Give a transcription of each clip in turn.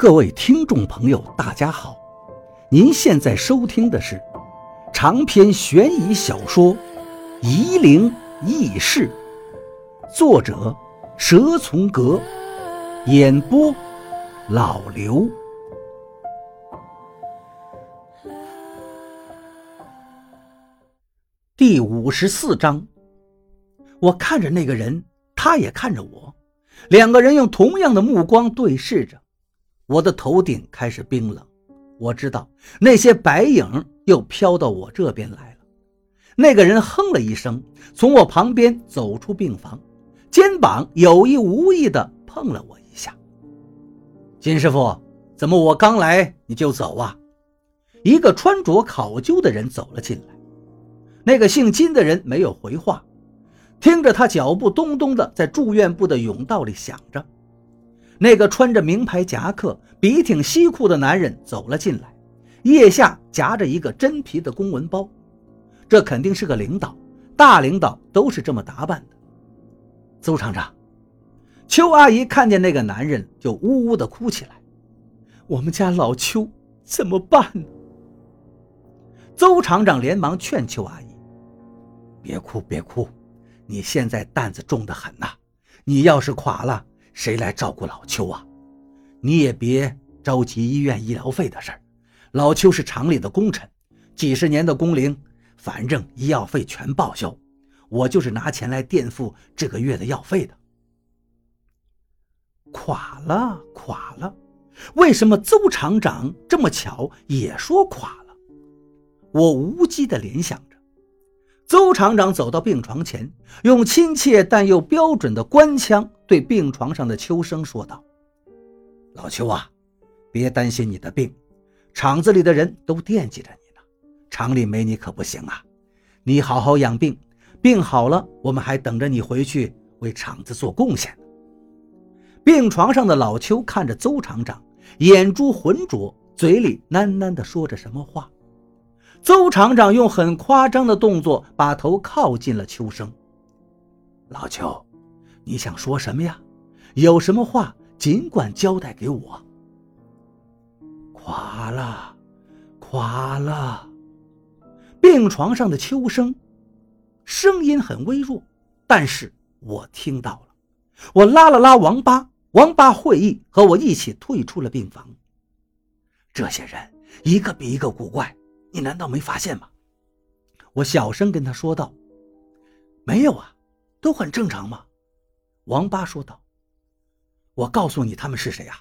各位听众朋友，大家好！您现在收听的是长篇悬疑小说《夷陵轶事》，作者蛇从阁，演播老刘。第五十四章，我看着那个人，他也看着我，两个人用同样的目光对视着。我的头顶开始冰冷，我知道那些白影又飘到我这边来了。那个人哼了一声，从我旁边走出病房，肩膀有意无意地碰了我一下。金师傅，怎么我刚来你就走啊？一个穿着考究的人走了进来。那个姓金的人没有回话，听着他脚步咚咚的在住院部的甬道里响着。那个穿着名牌夹克、笔挺西裤的男人走了进来，腋下夹着一个真皮的公文包，这肯定是个领导，大领导都是这么打扮的。邹厂长，邱阿姨看见那个男人就呜呜的哭起来：“我们家老邱怎么办？”邹厂长连忙劝邱阿姨：“别哭，别哭，你现在担子重得很呐，你要是垮了。”谁来照顾老邱啊？你也别着急医院医疗费的事儿。老邱是厂里的功臣，几十年的工龄，反正医药费全报销。我就是拿钱来垫付这个月的药费的。垮了，垮了！为什么邹厂长这么巧也说垮了？我无稽的联想着。邹厂长走到病床前，用亲切但又标准的官腔对病床上的秋生说道：“老邱啊，别担心你的病，厂子里的人都惦记着你呢。厂里没你可不行啊！你好好养病，病好了，我们还等着你回去为厂子做贡献呢。”病床上的老邱看着邹厂长，眼珠浑浊，嘴里喃喃地说着什么话。邹厂长用很夸张的动作把头靠近了秋生。老邱，你想说什么呀？有什么话尽管交代给我。垮了，垮了。病床上的秋生，声音很微弱，但是我听到了。我拉了拉王八，王八会意，和我一起退出了病房。这些人一个比一个古怪。你难道没发现吗？我小声跟他说道：“没有啊，都很正常嘛。”王八说道：“我告诉你他们是谁啊？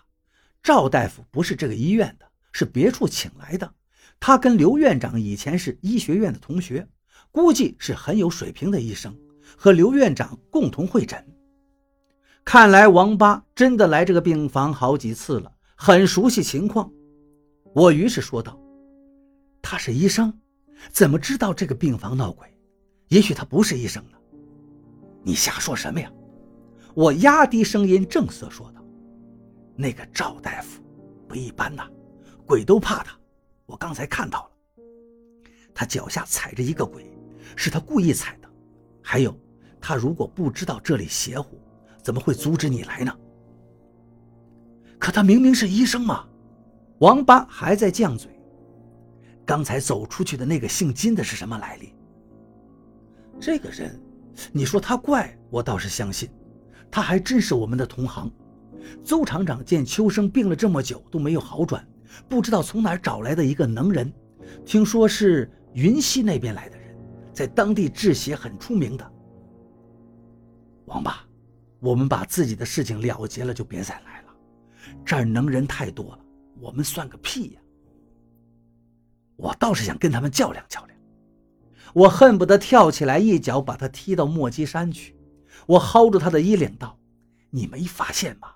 赵大夫不是这个医院的，是别处请来的。他跟刘院长以前是医学院的同学，估计是很有水平的医生，和刘院长共同会诊。看来王八真的来这个病房好几次了，很熟悉情况。”我于是说道。他是医生，怎么知道这个病房闹鬼？也许他不是医生呢。你瞎说什么呀？我压低声音正色说道：“那个赵大夫不一般呐，鬼都怕他。我刚才看到了，他脚下踩着一个鬼，是他故意踩的。还有，他如果不知道这里邪乎，怎么会阻止你来呢？可他明明是医生嘛！”王八还在犟嘴。刚才走出去的那个姓金的是什么来历？这个人，你说他怪，我倒是相信，他还真是我们的同行。邹厂长见秋生病了这么久都没有好转，不知道从哪儿找来的一个能人，听说是云溪那边来的人，在当地治邪很出名的。王八，我们把自己的事情了结了，就别再来了。这儿能人太多了，我们算个屁呀！我倒是想跟他们较量较量，我恨不得跳起来一脚把他踢到墨迹山去。我薅住他的衣领道：“你没发现吗？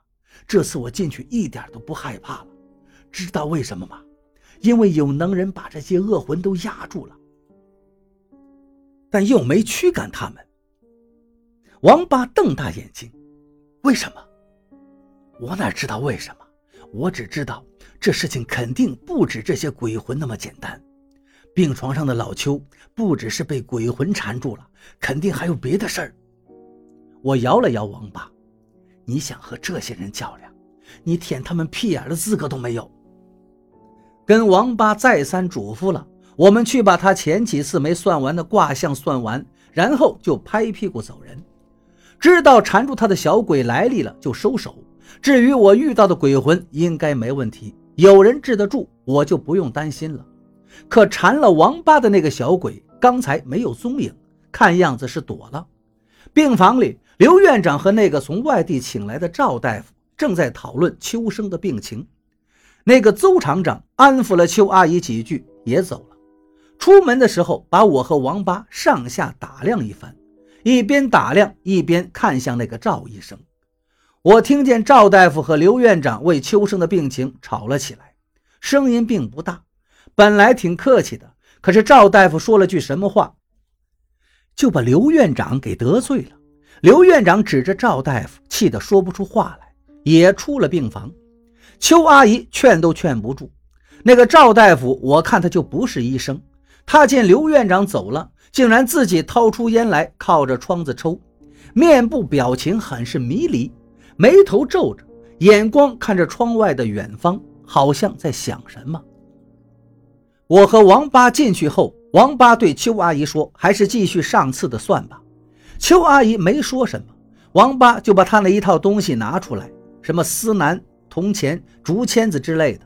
这次我进去一点都不害怕了，知道为什么吗？因为有能人把这些恶魂都压住了，但又没驱赶他们。”王八瞪大眼睛：“为什么？我哪知道为什么？我只知道。”这事情肯定不止这些鬼魂那么简单，病床上的老邱不只是被鬼魂缠住了，肯定还有别的事儿。我摇了摇王八，你想和这些人较量，你舔他们屁眼的资格都没有。跟王八再三嘱咐了，我们去把他前几次没算完的卦象算完，然后就拍屁股走人。知道缠住他的小鬼来历了，就收手。至于我遇到的鬼魂，应该没问题，有人治得住，我就不用担心了。可缠了王八的那个小鬼，刚才没有踪影，看样子是躲了。病房里，刘院长和那个从外地请来的赵大夫正在讨论秋生的病情。那个邹厂长安抚了邱阿姨几句，也走了。出门的时候，把我和王八上下打量一番，一边打量一边看向那个赵医生。我听见赵大夫和刘院长为秋生的病情吵了起来，声音并不大，本来挺客气的，可是赵大夫说了句什么话，就把刘院长给得罪了。刘院长指着赵大夫，气得说不出话来，也出了病房。邱阿姨劝都劝不住，那个赵大夫，我看他就不是医生。他见刘院长走了，竟然自己掏出烟来，靠着窗子抽，面部表情很是迷离，眉头皱着，眼光看着窗外的远方，好像在想什么。我和王八进去后，王八对邱阿姨说：“还是继续上次的算吧。”邱阿姨没说什么，王八就把他那一套东西拿出来，什么丝楠。铜钱、竹签子之类的，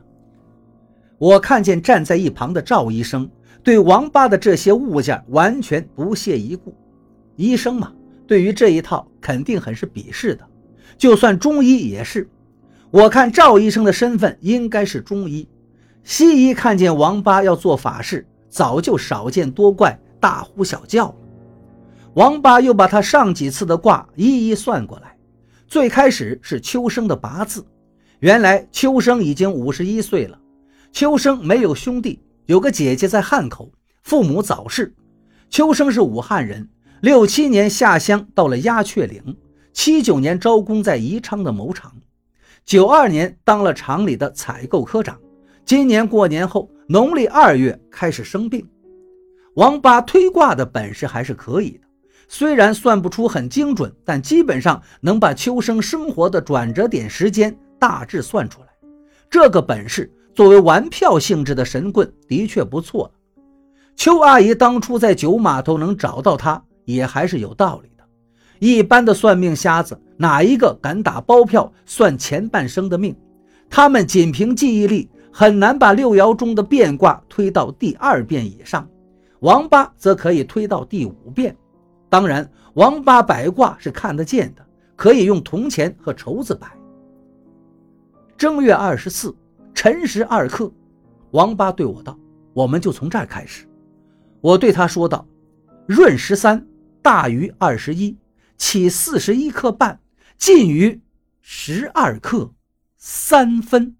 我看见站在一旁的赵医生对王八的这些物件完全不屑一顾。医生嘛，对于这一套肯定很是鄙视的，就算中医也是。我看赵医生的身份应该是中医。西医看见王八要做法事，早就少见多怪，大呼小叫了。王八又把他上几次的卦一一算过来，最开始是秋生的八字。原来秋生已经五十一岁了。秋生没有兄弟，有个姐姐在汉口，父母早逝。秋生是武汉人，六七年下乡到了鸦雀岭，七九年招工在宜昌的某厂，九二年当了厂里的采购科长。今年过年后，农历二月开始生病。王八推卦的本事还是可以的，虽然算不出很精准，但基本上能把秋生生活的转折点时间。大致算出来，这个本事作为玩票性质的神棍的确不错。邱阿姨当初在九码头能找到他，也还是有道理。一般的算命瞎子哪一个敢打包票算前半生的命？他们仅凭记忆力很难把六爻中的变卦推到第二遍以上，王八则可以推到第五遍。当然，王八摆卦是看得见的，可以用铜钱和绸子摆。正月二十四，辰时二刻，王八对我道：“我们就从这儿开始。”我对他说道：“闰十三，大于二十一，起四十一刻半，尽于十二刻三分。”